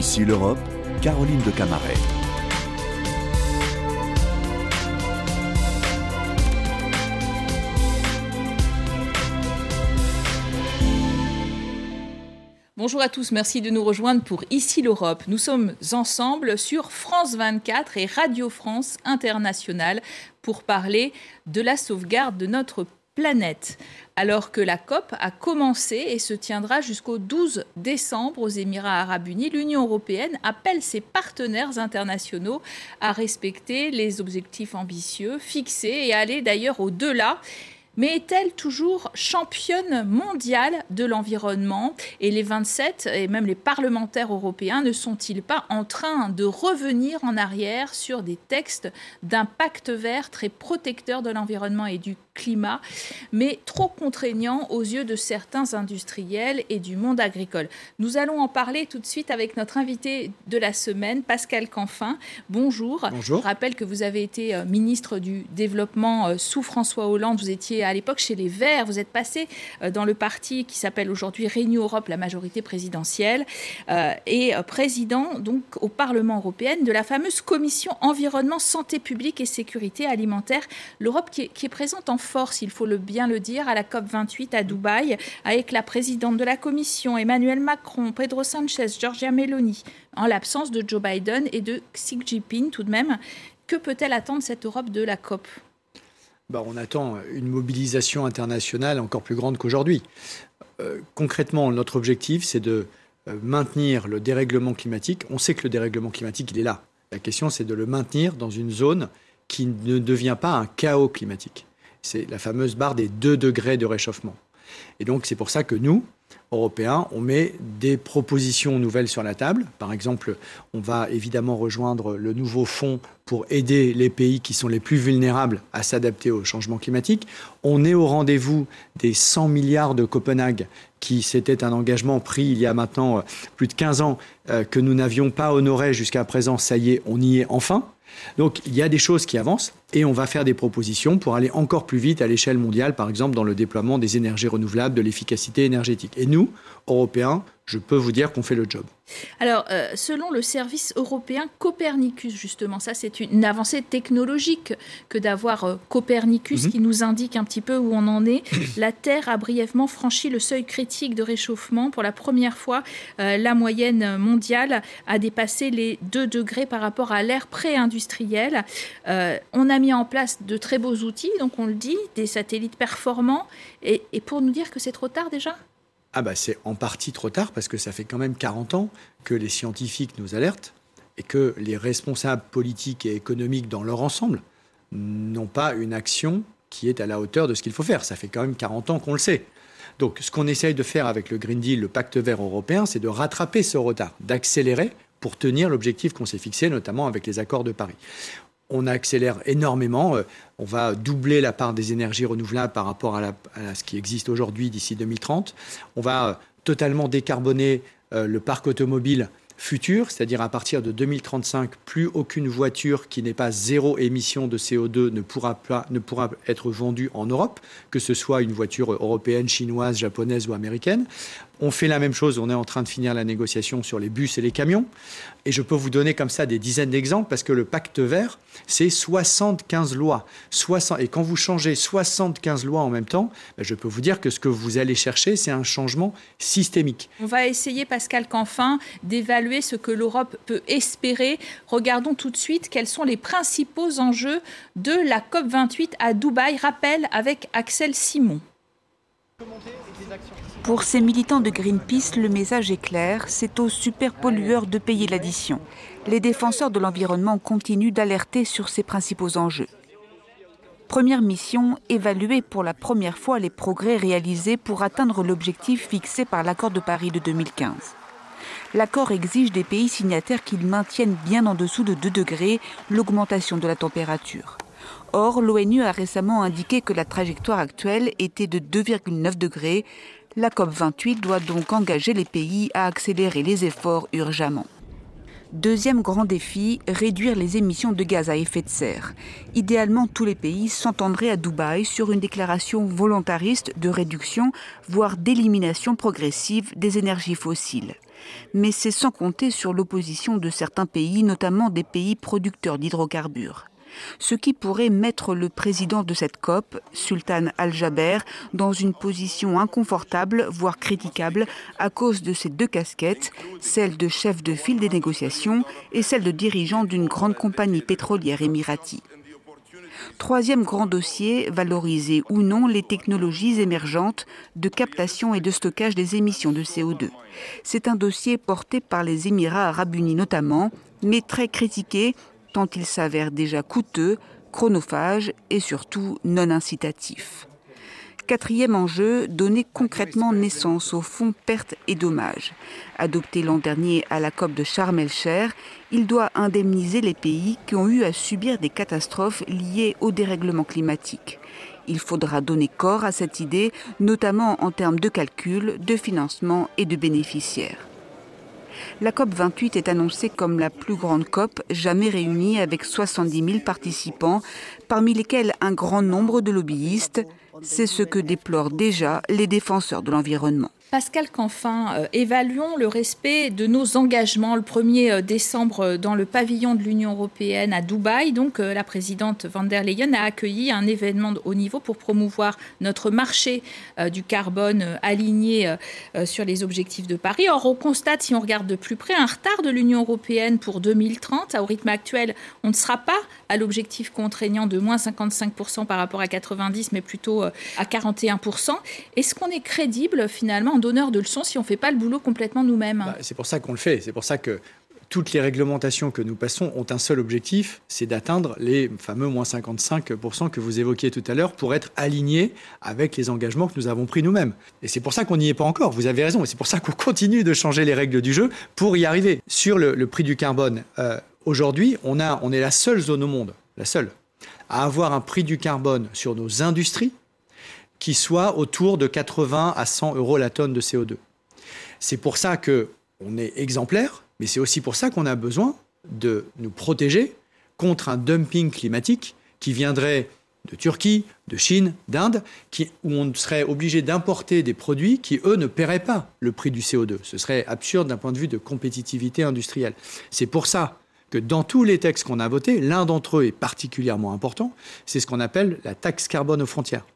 Ici l'Europe, Caroline de Camaret. Bonjour à tous, merci de nous rejoindre pour Ici l'Europe. Nous sommes ensemble sur France 24 et Radio France Internationale pour parler de la sauvegarde de notre planète. Alors que la COP a commencé et se tiendra jusqu'au 12 décembre aux Émirats arabes unis, l'Union européenne appelle ses partenaires internationaux à respecter les objectifs ambitieux fixés et à aller d'ailleurs au-delà mais est-elle toujours championne mondiale de l'environnement? Et les 27 et même les parlementaires européens ne sont-ils pas en train de revenir en arrière sur des textes d'impact vert très protecteurs de l'environnement et du climat, mais trop contraignants aux yeux de certains industriels et du monde agricole? Nous allons en parler tout de suite avec notre invité de la semaine, Pascal Canfin. Bonjour. Bonjour. Je rappelle que vous avez été euh, ministre du Développement euh, sous François Hollande. Vous étiez à l'époque chez les Verts. Vous êtes passé euh, dans le parti qui s'appelle aujourd'hui Renew Europe, la majorité présidentielle, euh, et euh, président donc au Parlement européen de la fameuse commission environnement, santé publique et sécurité alimentaire. L'Europe qui, est présente en force, il faut le bien le dire, à la COP 28 à Dubaï, avec la présidente de la commission, Emmanuel Macron, Pedro Sanchez, Giorgia Meloni, en l'absence de Joe Biden et de Xi Jinping tout de même. Que peut-elle attendre cette Europe de la COP? Bah, on attend une mobilisation internationale encore plus grande qu'aujourd'hui. Euh, concrètement, notre objectif, c'est de euh, maintenir le dérèglement climatique. On sait que le dérèglement climatique, il est là. La question, c'est de le maintenir dans une zone qui ne devient pas un chaos climatique. C'est la fameuse barre des 2 degrés de réchauffement. Et donc, c'est pour ça que nous, Européens, on met des propositions nouvelles sur la table. Par exemple, on va évidemment rejoindre le nouveau fonds pour aider les pays qui sont les plus vulnérables à s'adapter au changement climatique. On est au rendez-vous des 100 milliards de Copenhague qui c'était un engagement pris il y a maintenant euh, plus de 15 ans euh, que nous n'avions pas honoré jusqu'à présent. Ça y est, on y est enfin. Donc il y a des choses qui avancent et on va faire des propositions pour aller encore plus vite à l'échelle mondiale, par exemple dans le déploiement des énergies renouvelables, de l'efficacité énergétique. Et nous, Européens, je peux vous dire qu'on fait le job. Alors, euh, selon le service européen Copernicus, justement, ça c'est une avancée technologique que d'avoir euh, Copernicus mm -hmm. qui nous indique un petit peu où on en est. La Terre a brièvement franchi le seuil critique de réchauffement. Pour la première fois, euh, la moyenne mondiale a dépassé les 2 degrés par rapport à l'ère pré-industrielle. On a mis en place de très beaux outils, donc on le dit, des satellites performants. Et, pour nous dire que c'est trop tard déjà? Ah bah c'est en partie trop tard parce que ça fait quand même 40 ans que les scientifiques nous alertent et que les responsables politiques et économiques dans leur ensemble n'ont pas une action qui est à la hauteur de ce qu'il faut faire. Ça fait quand même 40 ans qu'on le sait. Donc ce qu'on essaye de faire avec le Green Deal, le pacte vert européen, c'est de rattraper ce retard, d'accélérer pour tenir l'objectif qu'on s'est fixé, notamment avec les accords de Paris on accélère énormément. On va doubler la part des énergies renouvelables par rapport à, ce qui existe aujourd'hui d'ici 2030. On va totalement décarboner le parc automobile futur, c'est-à-dire à partir de 2035, plus aucune voiture qui n'est pas zéro émission de CO2 ne pourra, ne pourra être vendue en Europe, que ce soit une voiture européenne, chinoise, japonaise ou américaine. On fait la même chose, on est en train de finir la négociation sur les bus et les camions. Et je peux vous donner comme ça des dizaines d'exemples parce que le pacte vert, c'est 75 lois. 60, et quand vous changez 75 lois en même temps, ben je peux vous dire que ce que vous allez chercher, c'est un changement systémique. On va essayer, Pascal Canfin, d'évaluer ce que l'Europe peut espérer. Regardons tout de suite quels sont les principaux enjeux de la COP28 à Dubaï. Rappel avec Axel Simon. Pour ces militants de Greenpeace, le message est clair, c'est aux superpollueurs de payer l'addition. Les défenseurs de l'environnement continuent d'alerter sur ces principaux enjeux. Première mission, évaluer pour la première fois les progrès réalisés pour atteindre l'objectif fixé par l'accord de Paris de 2015. L'accord exige des pays signataires qu'ils maintiennent bien en dessous de 2 degrés l'augmentation de la température. Or, l'ONU a récemment indiqué que la trajectoire actuelle était de 2,9 degrés. La COP28 doit donc engager les pays à accélérer les efforts urgemment. Deuxième grand défi, réduire les émissions de gaz à effet de serre. Idéalement, tous les pays s'entendraient à Dubaï sur une déclaration volontariste de réduction, voire d'élimination progressive des énergies fossiles. Mais c'est sans compter sur l'opposition de certains pays, notamment des pays producteurs d'hydrocarbures ce qui pourrait mettre le président de cette COP, Sultan Al-Jaber, dans une position inconfortable, voire critiquable, à cause de ses deux casquettes, celle de chef de file des négociations et celle de dirigeant d'une grande compagnie pétrolière émirati. Troisième grand dossier, valoriser ou non les technologies émergentes de captation et de stockage des émissions de CO2. C'est un dossier porté par les Émirats arabes unis notamment, mais très critiqué tant il s'avère déjà coûteux, chronophage et surtout non incitatif. Quatrième enjeu, donner concrètement naissance au fonds pertes et dommages. Adopté l'an dernier à la COP de Sharm el-Cher, il doit indemniser les pays qui ont eu à subir des catastrophes liées au dérèglement climatique. Il faudra donner corps à cette idée, notamment en termes de calcul, de financement et de bénéficiaires. La COP 28 est annoncée comme la plus grande COP jamais réunie avec 70 000 participants, parmi lesquels un grand nombre de lobbyistes. C'est ce que déplorent déjà les défenseurs de l'environnement. Pascal Canfin, euh, évaluons le respect de nos engagements. Le 1er euh, décembre, euh, dans le pavillon de l'Union européenne à Dubaï, donc la présidente van der Leyen a accueilli un événement de haut niveau pour promouvoir notre marché du carbone aligné sur les objectifs de Paris. Or, on constate, si on regarde de plus près, un retard de l'Union européenne pour 2030. Au rythme actuel, on ne sera pas à l'objectif contraignant de moins 55% par rapport à 90, mais plutôt à 41%. Est-ce qu'on est crédible finalement donneur de leçons si on ne fait pas le boulot complètement nous-mêmes. Bah, c'est pour ça qu'on le fait. C'est pour ça que toutes les réglementations que nous passons ont un seul objectif, c'est d'atteindre les fameux moins 55% que vous évoquiez tout à l'heure pour être alignés avec les engagements que nous avons pris nous-mêmes. Et c'est pour ça qu'on n'y est pas encore, vous avez raison, et c'est pour ça qu'on continue de changer les règles du jeu pour y arriver. Sur le, prix du carbone, euh, aujourd'hui, on, on est la seule zone au monde, la seule, à avoir un prix du carbone sur nos industries qui soit autour de 80 à 100 euros la tonne de CO2. C'est pour ça que on est exemplaire, mais c'est aussi pour ça qu'on a besoin de nous protéger contre un dumping climatique qui viendrait de Turquie, de Chine, d'Inde, où on serait obligé d'importer des produits qui, eux, ne paieraient pas le prix du CO2. Ce serait absurde d'un point de vue de compétitivité industrielle. C'est pour ça que dans tous les textes qu'on a votés, l'un d'entre eux est particulièrement important, c'est ce qu'on appelle la taxe carbone aux frontières.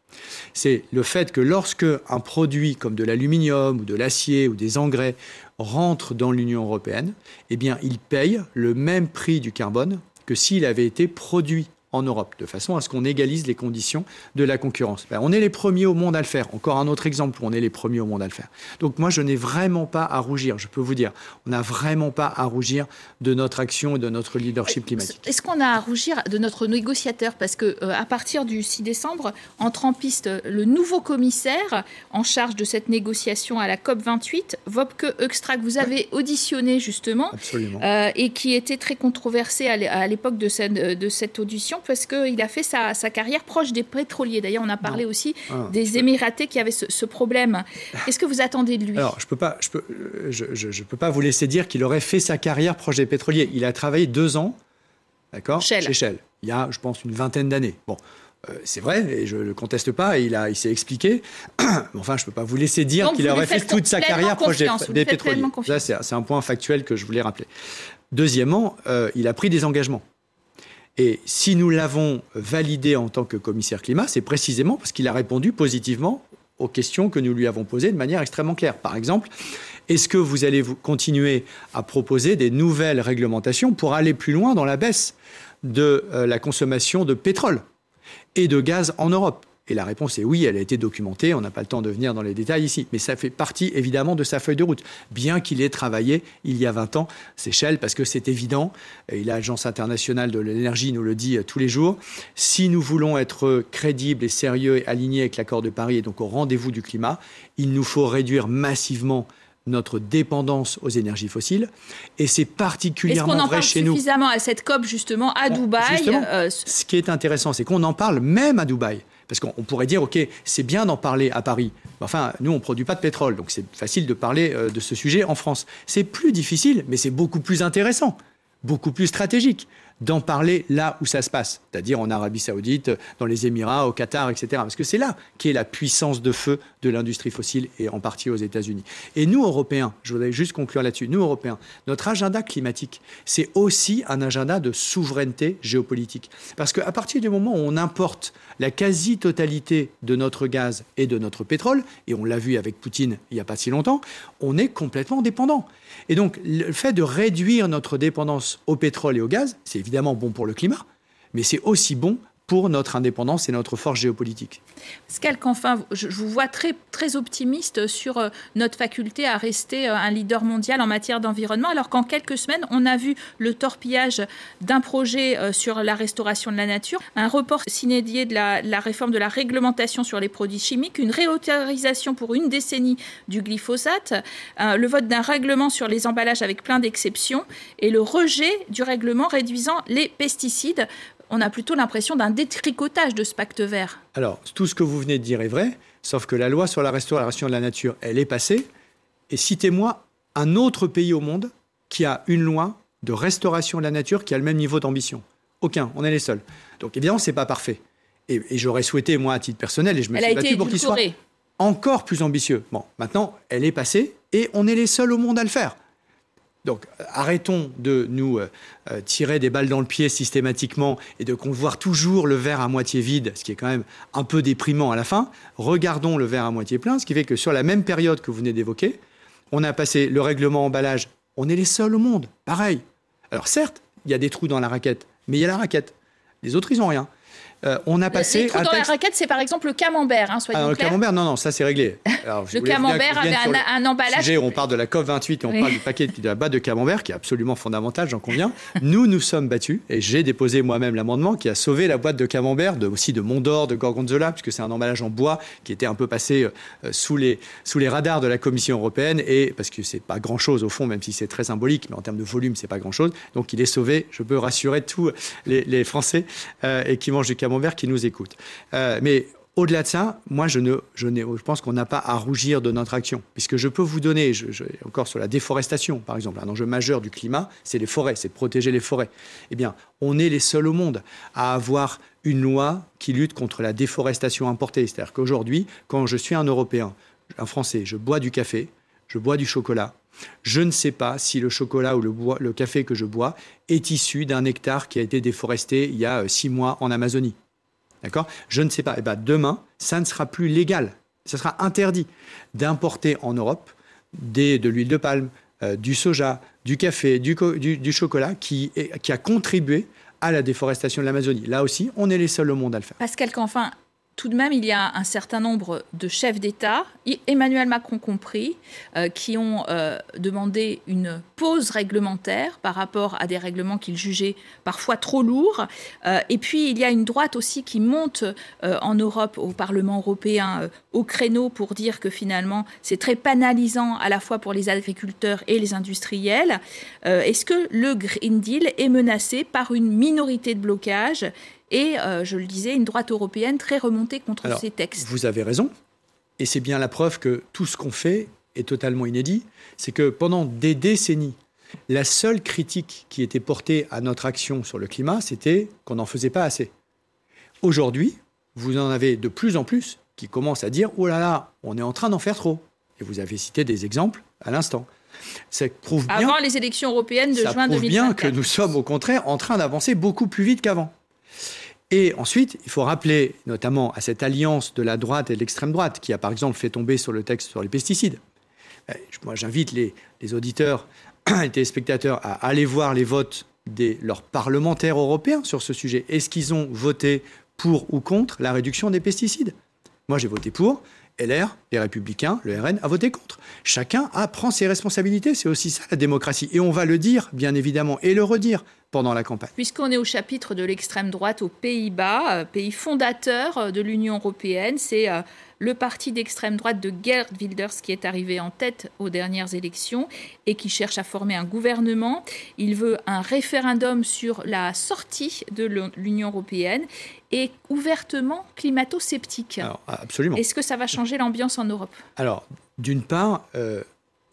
C'est le fait que lorsque un produit comme de l'aluminium ou de l'acier ou des engrais rentre dans l'Union européenne, eh bien, il paye le même prix du carbone que s'il avait été produit en Europe, de façon à ce qu'on égalise les conditions de la concurrence. Ben, on est les premiers au monde à le faire. Encore un autre exemple où on est les premiers au monde à le faire. Donc moi, je n'ai vraiment pas à rougir, je peux vous dire. On n'a vraiment pas à rougir de notre action et de notre leadership climatique. Est-ce qu'on a à rougir de notre négociateur? Parce que euh, à partir du 6 décembre, entre en piste le nouveau commissaire en charge de cette négociation à la COP 28, Wopke Euxtra, que vous avez auditionné justement, euh, et qui était très controversé à l'époque de cette, de cette audition parce qu'il a fait sa, carrière proche des pétroliers. D'ailleurs, on a parlé aussi ah, des Émiratés qui avaient ce, problème. Qu'est-ce que vous attendez de lui? Alors, je ne peux, pas, je peux, je, peux pas vous laisser dire qu'il aurait fait sa carrière proche des pétroliers. Il a travaillé deux ans d'accord, chez Shell. Il y a, je pense, une vingtaine d'années. Bon. Euh, c'est vrai, et je ne le conteste pas, et il, a, il s'est expliqué. enfin, je ne peux pas vous laisser dire qu'il aurait fait toute sa carrière proche des, pétroliers. Ça, c'est un point factuel que je voulais rappeler. Deuxièmement, euh, il a pris des engagements. Et si nous l'avons validé en tant que commissaire climat, c'est précisément parce qu'il a répondu positivement aux questions que nous lui avons posées de manière extrêmement claire. Par exemple, est-ce que vous allez continuer à proposer des nouvelles réglementations pour aller plus loin dans la baisse de euh, la consommation de pétrole et de gaz en Europe? Et la réponse est oui, elle a été documentée, on n'a pas le temps de venir dans les détails ici, mais ça fait partie évidemment de sa feuille de route, bien qu'il ait travaillé il y a 20 ans, c'est Shell, parce que c'est évident, et l'Agence internationale de l'énergie nous le dit euh, tous les jours, si nous voulons être crédibles et sérieux et alignés avec l'accord de Paris et donc au rendez-vous du climat, il nous faut réduire massivement notre dépendance aux énergies fossiles. Et c'est particulièrement vrai chez nous. Est-ce qu'on en parle suffisamment à cette COP, justement, à Dubaï euh, Ce qui est intéressant, c'est qu'on en parle même à Dubaï. Parce qu'on pourrait dire, OK, c'est bien d'en parler à Paris. Enfin, nous, on ne produit pas de pétrole, donc c'est facile de parler euh, de ce sujet en France. C'est plus difficile, mais c'est beaucoup plus intéressant, beaucoup plus stratégique d'en parler là où ça se passe, c'est-à-dire en Arabie Saoudite, dans les Émirats, au Qatar, etc. Parce que c'est là qu'est la puissance de feu de l'industrie fossile et en partie aux États-Unis. Et nous, Européens, je voudrais juste conclure là-dessus, nous, Européens, notre agenda climatique, c'est aussi un agenda de souveraineté géopolitique. Parce qu'à partir du moment où on importe la quasi-totalité de notre gaz et de notre pétrole, et on l'a vu avec Poutine il n'y a pas si longtemps, on est complètement dépendant. Et donc, le fait de réduire notre dépendance au pétrole et au gaz, c'est évidemment bon pour le climat, mais c'est aussi bon pour notre indépendance et notre force géopolitique. Pascal Canfin, je vous vois très, très optimiste sur euh, notre faculté à rester euh, un leader mondial en matière d'environnement, alors qu'en quelques semaines, on a vu le torpillage d'un projet euh, sur la restauration de la nature, un report s'inédié de la, la, réforme de la réglementation sur les produits chimiques, une réautorisation pour une décennie du glyphosate, le vote d'un règlement sur les emballages avec plein d'exceptions et le rejet du règlement réduisant les pesticides on a plutôt l'impression d'un détricotage de ce pacte vert. Alors, tout ce que vous venez de dire est vrai, sauf que la loi sur la restauration de la nature, elle est passée. Et citez-moi un autre pays au monde qui a une loi de restauration de la nature qui a le même niveau d'ambition. Aucun, on est les seuls. Donc évidemment, c'est pas parfait. Et, j'aurais souhaité, moi, à titre personnel, et je me suis battu pour qu'il soit encore plus ambitieux. Bon, maintenant, elle est passée et on est les seuls au monde à le faire. Donc arrêtons de nous euh, euh, tirer des balles dans le pied systématiquement et de voir toujours le verre à moitié vide, ce qui est quand même un peu déprimant à la fin. Regardons le verre à moitié plein, ce qui fait que sur la même période que vous venez d'évoquer, on a passé le règlement emballage. On est les seuls au monde, pareil. Alors certes, il y a des trous dans la raquette, mais il y a la raquette. Les autres, ils n'ont rien. Euh, on a passé. Les trous dans la raquette, c'est par exemple le camembert, hein, soyons ah, Le camembert, non, non, ça c'est réglé. le camembert avait un, emballage. on parle de la COP 28 et on parle du paquet de la batte de camembert qui est absolument fondamental, j'en conviens. nous, nous sommes battus et j'ai déposé moi-même l'amendement qui a sauvé la boîte de camembert, de, aussi de Mondor, de Gorgonzola, puisque c'est un emballage en bois qui était un peu passé euh, sous, les, sous les radars de la Commission européenne et parce que c'est pas grand-chose au fond, même si c'est très symbolique, mais en termes de volume, c'est pas grand-chose. Donc il est sauvé. Je peux rassurer tous les, Français euh, et qui mangent du camembert qui nous écoutent. Euh, mais au-delà de ça, moi, je, ne, je, je pense qu'on n'a pas à rougir de notre action, puisque je peux vous donner, encore sur la déforestation, par exemple, un enjeu majeur du climat, c'est les forêts, c'est protéger les forêts. Eh bien, on est les seuls au monde à avoir une loi qui lutte contre la déforestation importée. C'est-à-dire qu'aujourd'hui, quand je suis un Européen, un Français, je bois du café, je bois du chocolat, je ne sais pas si le chocolat ou le, le café que je bois est issu d'un hectare qui a été déforesté il y a euh, six mois en Amazonie. D'accord? Je ne sais pas. Et eh ben, demain, ça ne sera plus légal. Ça sera interdit d'importer en Europe de l'huile de palme, euh, du soja, du café, du, du, chocolat qui, qui a contribué à la déforestation de l'Amazonie. Là aussi, on est les seuls au monde à le faire. Pascal Canfin, tout de même, il y a un certain nombre de chefs d'État, Emmanuel Macron compris, euh, qui ont euh, demandé une pause réglementaire par rapport à des règlements qu'ils jugeaient parfois trop lourds. Euh, et puis, il y a une droite aussi qui monte en Europe, au Parlement européen, au créneau pour dire que finalement, c'est très pénalisant à la fois pour les agriculteurs et les industriels. Est-ce que le Green Deal est menacé par une minorité de blocage et, euh, je le disais, une droite européenne très remontée contre ces textes. Vous avez raison, et c'est bien la preuve que tout ce qu'on fait est totalement inédit. C'est que pendant des décennies, la seule critique qui était portée à notre action sur le climat, c'était qu'on n'en faisait pas assez. Aujourd'hui, vous en avez de plus en plus qui commencent à dire Oh là là, on est en train d'en faire trop. Et vous avez cité des exemples à l'instant. Ça prouve bien, Avant les élections européennes de juin 2024. Ça prouve bien que nous sommes au contraire en train d'avancer beaucoup plus vite qu'avant. Et ensuite, il faut rappeler notamment à cette alliance de la droite et de l'extrême droite, qui a par exemple fait tomber sur le texte sur les pesticides. Euh, moi, j'invite les, auditeurs et téléspectateurs à aller voir les votes de leurs parlementaires européens sur ce sujet. Est-ce qu'ils ont voté pour ou contre la réduction des pesticides? Moi, j'ai voté pour. LR, les Républicains, le RN, a voté contre. Chacun a, prend ses responsabilités. C'est aussi ça la démocratie. Et on va le dire, bien évidemment, et le redire pendant la campagne. Puisqu'on est au chapitre de l'extrême droite aux Pays-Bas, euh, pays fondateur euh, de l'Union européenne, c'est euh, le parti d'extrême droite de Gerd Wilders qui est arrivé en tête aux dernières élections et qui cherche à former un gouvernement. Il veut un référendum sur la sortie de l'Union européenne et ouvertement climato-sceptique. absolument. Est-ce que ça va changer l'ambiance en Europe? Alors, d'une part,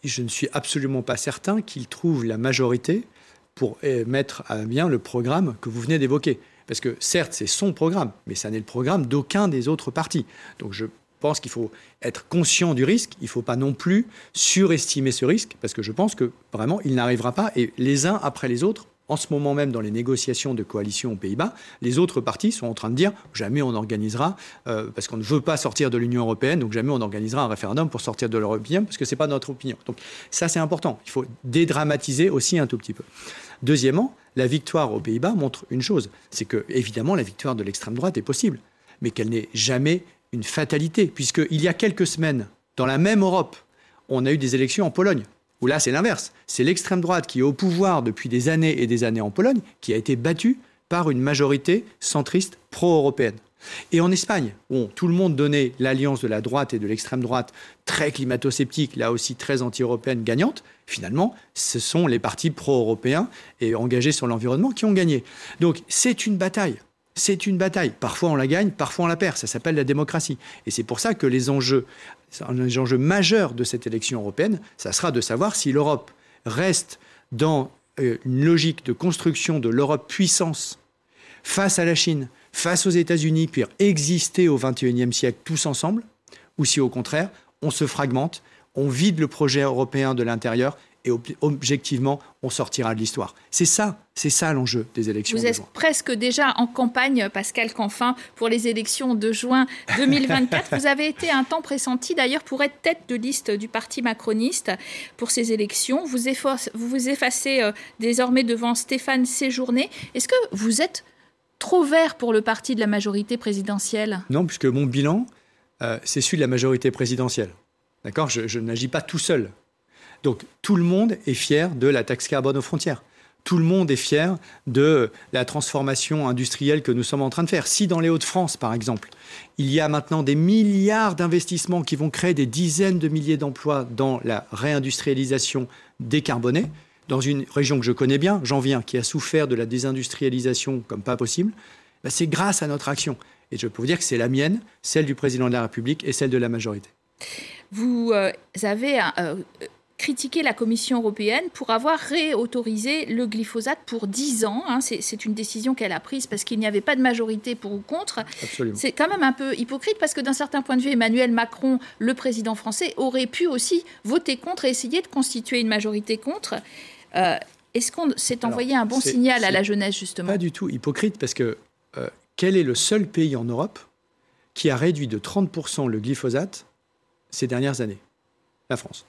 je ne suis absolument pas certain qu'il trouve la majorité pour eh, mettre à bien le programme que vous venez d'évoquer. Parce que certes, c'est son programme, mais ça n'est le programme d'aucun des autres partis. Donc je pense qu'il faut être conscient du risque. Il ne faut pas non plus surestimer ce risque, parce que je pense que vraiment, il n'arrivera pas. Et les uns après les autres, en ce moment même dans les négociations de coalition aux Pays-Bas, les autres partis sont en train de dire jamais on organisera, euh, parce qu'on ne veut pas sortir de l'Union européenne, donc jamais on organisera un référendum pour sortir de l'Européen, parce que ce n'est pas notre opinion. Donc ça c'est important. Il faut dédramatiser aussi un tout petit peu. Deuxièmement, la victoire aux Pays-Bas montre une chose, c'est que évidemment la victoire de l'extrême droite est possible, mais qu'elle n'est jamais une fatalité, puisqu'il y a quelques semaines, dans la même Europe, on a eu des élections en Pologne où là c'est l'inverse. C'est l'extrême droite qui est au pouvoir depuis des années et des années en Pologne qui a été battue par une majorité centriste pro-européenne. Et en Espagne, où tout le monde donnait l'alliance de la droite et de l'extrême droite très climato-sceptique, là aussi très anti-européenne, gagnante, finalement, ce sont les partis pro-européens et engagés sur l'environnement qui ont gagné. Donc c'est une bataille. C'est une bataille. Parfois on la gagne, parfois on la perd. Ça s'appelle la démocratie. Et c'est pour ça que les enjeux enjeux majeurs de cette élection européenne, ça sera de savoir si l'Europe reste dans euh, une logique de construction de l'Europe puissance face à la Chine, face aux États-Unis, puis exister au XXIe siècle tous ensemble, ou si au contraire, on se fragmente, on vide le projet européen de l'intérieur et objectivement, on sortira de l'histoire. C'est ça, c'est ça l'enjeu des élections. Vous êtes presque déjà en campagne, Pascal Canfin, pour les élections de juin 2024. vous avez été un temps pressenti d'ailleurs pour être tête de liste du parti macroniste pour ces élections. Vous, vous vous effacez euh, désormais devant Stéphane Séjourné. Est-ce que vous êtes trop vert pour le parti de la majorité présidentielle? Non, puisque mon bilan, euh, c'est celui de la majorité présidentielle. D'accord? Je n'agis pas tout seul. Donc tout le monde est fier de la taxe carbone aux frontières. Tout le monde est fier de la transformation industrielle que nous sommes en train de faire. Si dans les Hauts-de-France, par exemple, il y a maintenant des milliards d'investissements qui vont créer des dizaines de milliers d'emplois dans la réindustrialisation décarbonée, dans une région que je connais bien, j'en viens, qui a souffert de la désindustrialisation comme pas possible, bah, c'est grâce à notre action. Et je peux vous dire que c'est la mienne, celle du président de la République et celle de la majorité. Vous euh, avez euh, critiquer la Commission européenne pour avoir réautorisé le glyphosate pour 10 ans. Hein. C'est une décision qu'elle a prise parce qu'il n'y avait pas de majorité pour ou contre. C'est quand même un peu hypocrite parce que d'un certain point de vue, Emmanuel Macron, le président français, aurait pu aussi voter contre et essayer de constituer une majorité contre. Euh, est-ce qu'on s'est envoyé un bon signal à la jeunesse, justement? Pas du tout hypocrite parce que euh, quel est le seul pays en Europe qui a réduit de 30% le glyphosate ces dernières années? La France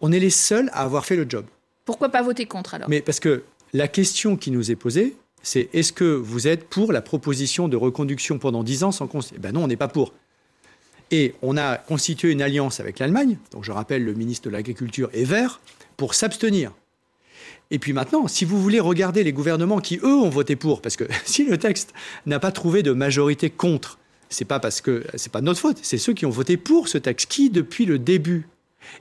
on est les seuls à avoir fait le job. Pourquoi pas voter contre alors? Mais parce que la question qui nous est posée, c'est est-ce que vous êtes pour la proposition de reconduction pendant 10 ans sans constituer Ben non, on n'est pas pour. Et on a constitué une alliance avec l'Allemagne, donc je rappelle le ministre de l'Agriculture est vert, pour s'abstenir. Et puis maintenant, si vous voulez regarder les gouvernements qui, eux, ont voté pour, parce que si le texte n'a pas trouvé de majorité contre, c'est pas parce que c'est pas notre faute, c'est ceux qui ont voté pour ce texte, qui, depuis le début,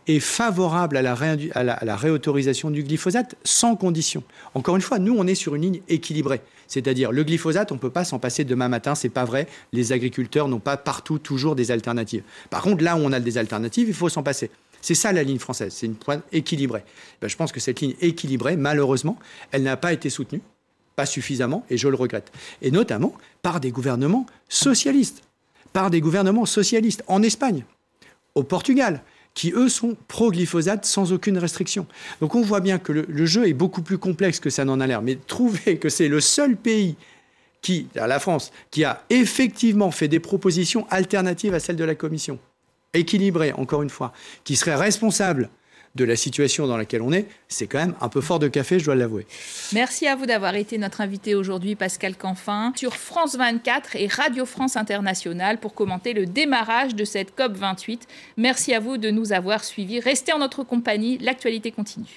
est favorable à la, réautorisation du glyphosate sans condition. Encore une fois, nous, on est sur une ligne équilibrée. C'est-à-dire, le glyphosate, on ne peut pas s'en passer demain matin, c'est pas vrai. Les agriculteurs n'ont pas partout toujours des alternatives. Par contre, là où on a des alternatives, il faut s'en passer. C'est ça la ligne française, c'est une pointe équilibrée. Ben, je pense que cette ligne équilibrée, malheureusement, elle n'a pas été soutenue, pas suffisamment, et je le regrette. Et notamment par des gouvernements socialistes, par des gouvernements socialistes en Espagne, au Portugal, qui eux sont pro-glyphosate sans aucune restriction. Donc on voit bien que le, jeu est beaucoup plus complexe que ça n'en a l'air. Mais trouver que c'est le seul pays qui, la France, qui a effectivement fait des propositions alternatives à celles de la Commission, équilibrées, encore une fois, qui serait responsable de la situation dans laquelle on est, c'est quand même un peu fort de café, je dois l'avouer. Merci à vous d'avoir été notre invité aujourd'hui, Pascal Canfin, sur France 24 et Radio France Internationale pour commenter le démarrage de cette COP 28. Merci à vous de nous avoir suivis. Restez en notre compagnie, l'actualité continue.